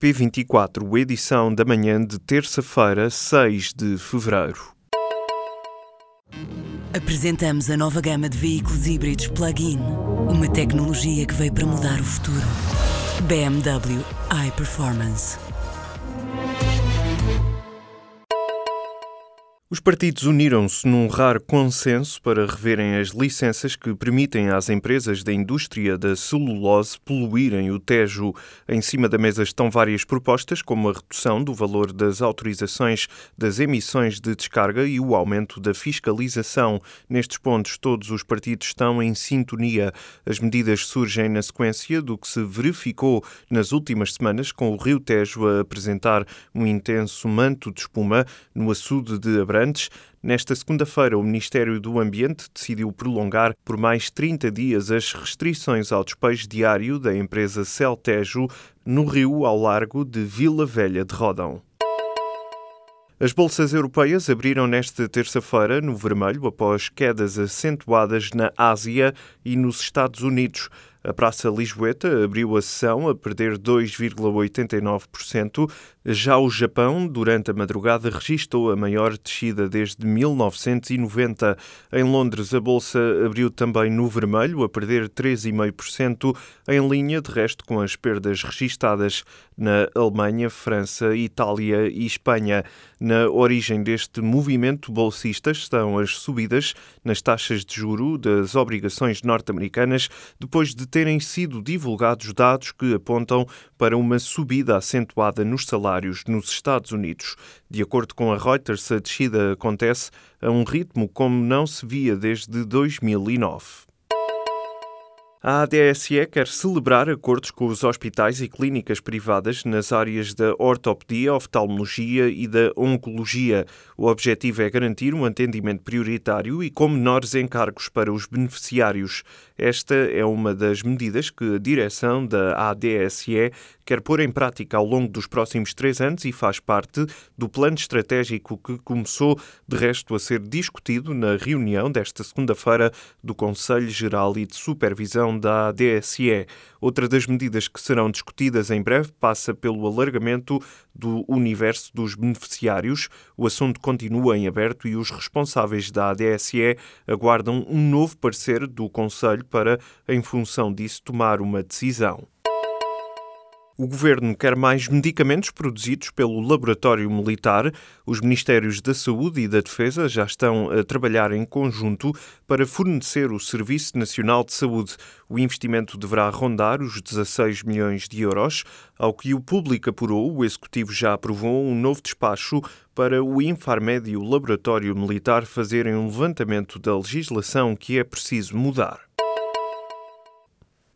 P24, edição da manhã de terça-feira, 6 de fevereiro. Apresentamos a nova gama de veículos híbridos plug-in. Uma tecnologia que veio para mudar o futuro. BMW iPerformance. Os partidos uniram-se num raro consenso para reverem as licenças que permitem às empresas da indústria da celulose poluírem o Tejo. Em cima da mesa estão várias propostas, como a redução do valor das autorizações das emissões de descarga e o aumento da fiscalização. Nestes pontos, todos os partidos estão em sintonia. As medidas surgem na sequência do que se verificou nas últimas semanas, com o Rio Tejo a apresentar um intenso manto de espuma no açude de Abrantes Abrantes. Nesta segunda-feira, o Ministério do Ambiente decidiu prolongar por mais 30 dias as restrições ao despejo diário da empresa Celtejo no rio ao largo de Vila Velha de Rodão. As bolsas europeias abriram nesta terça-feira no vermelho após quedas acentuadas na Ásia e nos Estados Unidos. A Praça Lisboeta abriu a sessão a perder 2,89%. Já o Japão, durante a madrugada, registrou a maior descida desde 1990. Em Londres, a bolsa abriu também no vermelho, a perder 3,5%, em linha, de resto, com as perdas registadas na Alemanha, França, Itália e Espanha. Na origem deste movimento bolsista estão as subidas nas taxas de juro das obrigações norte-americanas depois de terem sido divulgados dados que apontam para uma subida acentuada nos salários nos Estados Unidos. De acordo com a Reuters, a descida acontece a um ritmo como não se via desde 2009. A ADSE quer celebrar acordos com os hospitais e clínicas privadas nas áreas da ortopedia, oftalmologia e da oncologia. O objetivo é garantir um atendimento prioritário e com menores encargos para os beneficiários. Esta é uma das medidas que a direção da ADSE quer pôr em prática ao longo dos próximos três anos e faz parte do plano estratégico que começou, de resto, a ser discutido na reunião desta segunda-feira do Conselho Geral e de Supervisão da DSE. Outra das medidas que serão discutidas em breve passa pelo alargamento do universo dos beneficiários. O assunto continua em aberto e os responsáveis da ADSE aguardam um novo parecer do Conselho para, em função disso, tomar uma decisão. O governo quer mais medicamentos produzidos pelo Laboratório Militar. Os Ministérios da Saúde e da Defesa já estão a trabalhar em conjunto para fornecer o Serviço Nacional de Saúde. O investimento deverá rondar os 16 milhões de euros. Ao que o público apurou, o Executivo já aprovou um novo despacho para o Infarmed e o Laboratório Militar fazerem um levantamento da legislação que é preciso mudar.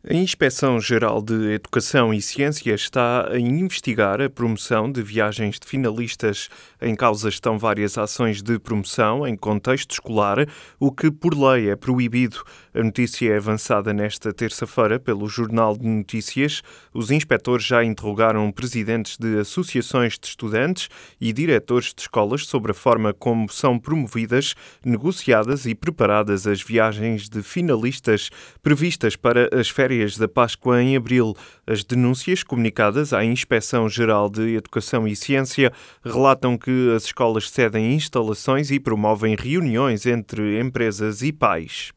A Inspeção-Geral de Educação e Ciência está a investigar a promoção de viagens de finalistas. Em causa estão várias ações de promoção em contexto escolar, o que por lei é proibido. A notícia é avançada nesta terça-feira pelo Jornal de Notícias. Os inspectores já interrogaram presidentes de associações de estudantes e diretores de escolas sobre a forma como são promovidas, negociadas e preparadas as viagens de finalistas previstas para as férias férias da Páscoa em abril. As denúncias comunicadas à Inspeção Geral de Educação e Ciência relatam que as escolas cedem instalações e promovem reuniões entre empresas e pais.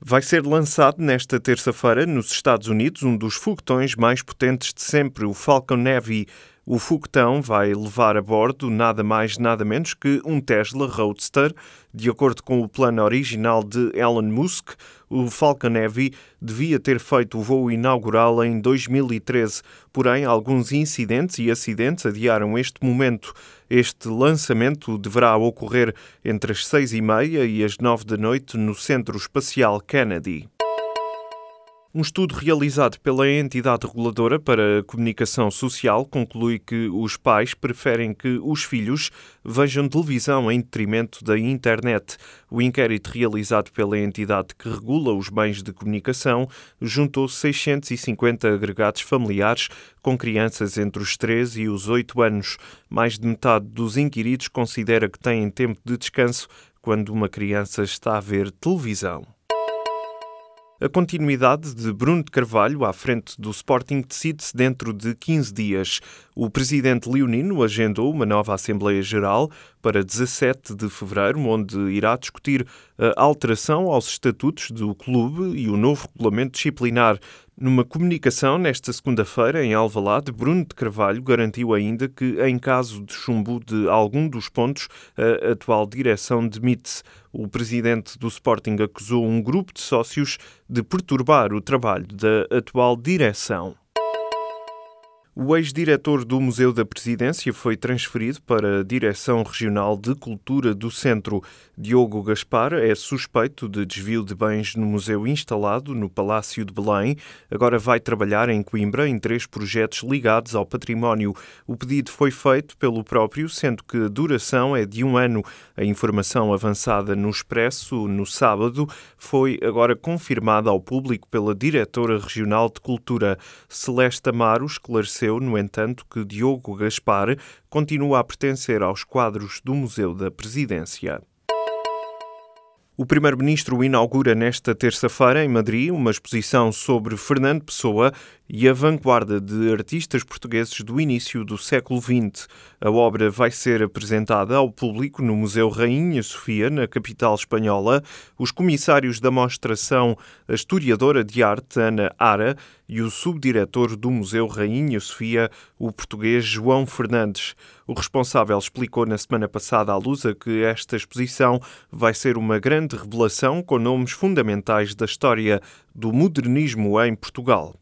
Vai ser lançado nesta terça-feira nos Estados Unidos um dos foguetões mais potentes de sempre, o Falcon Heavy. O foguetão vai levar a bordo nada mais nada menos que um Tesla Roadster. De acordo com o plano original de Elon Musk, o Falcon Heavy devia ter feito o voo inaugural em 2013, porém alguns incidentes e acidentes adiaram este momento. Este lançamento deverá ocorrer entre as seis e meia e as nove da noite no Centro Espacial Kennedy. Um estudo realizado pela entidade reguladora para a comunicação social conclui que os pais preferem que os filhos vejam televisão em detrimento da internet. O inquérito realizado pela entidade que regula os bens de comunicação juntou 650 agregados familiares com crianças entre os 13 e os 8 anos. Mais de metade dos inquiridos considera que têm tempo de descanso quando uma criança está a ver televisão. A continuidade de Bruno de Carvalho à frente do Sporting decide-se dentro de 15 dias. O presidente leonino agendou uma nova Assembleia Geral para 17 de fevereiro, onde irá discutir a alteração aos estatutos do clube e o novo regulamento disciplinar. Numa comunicação nesta segunda-feira em Alvalade, Bruno de Carvalho garantiu ainda que, em caso de chumbo de algum dos pontos, a atual direção demite-se. O presidente do Sporting acusou um grupo de sócios de perturbar o trabalho da atual direção. O ex-diretor do Museu da Presidência foi transferido para a Direção Regional de Cultura do Centro. Diogo Gaspar é suspeito de desvio de bens no museu instalado no Palácio de Belém. Agora vai trabalhar em Coimbra em três projetos ligados ao património. O pedido foi feito pelo próprio, sendo que a duração é de um ano. A informação avançada no Expresso no sábado foi agora confirmada ao público pela Diretora Regional de Cultura. Celeste Amaro esclareceu no entanto, que Diogo Gaspar continua a pertencer aos quadros do Museu da Presidência. O Primeiro-Ministro inaugura nesta terça-feira, em Madrid, uma exposição sobre Fernando Pessoa e a vanguarda de artistas portugueses do início do século XX. A obra vai ser apresentada ao público no Museu Rainha Sofia, na capital espanhola. Os comissários da mostra são a historiadora de arte Ana Ara e o subdiretor do Museu Rainha Sofia, o português João Fernandes. O responsável explicou na semana passada à Lusa que esta exposição vai ser uma grande revelação com nomes fundamentais da história do modernismo em Portugal.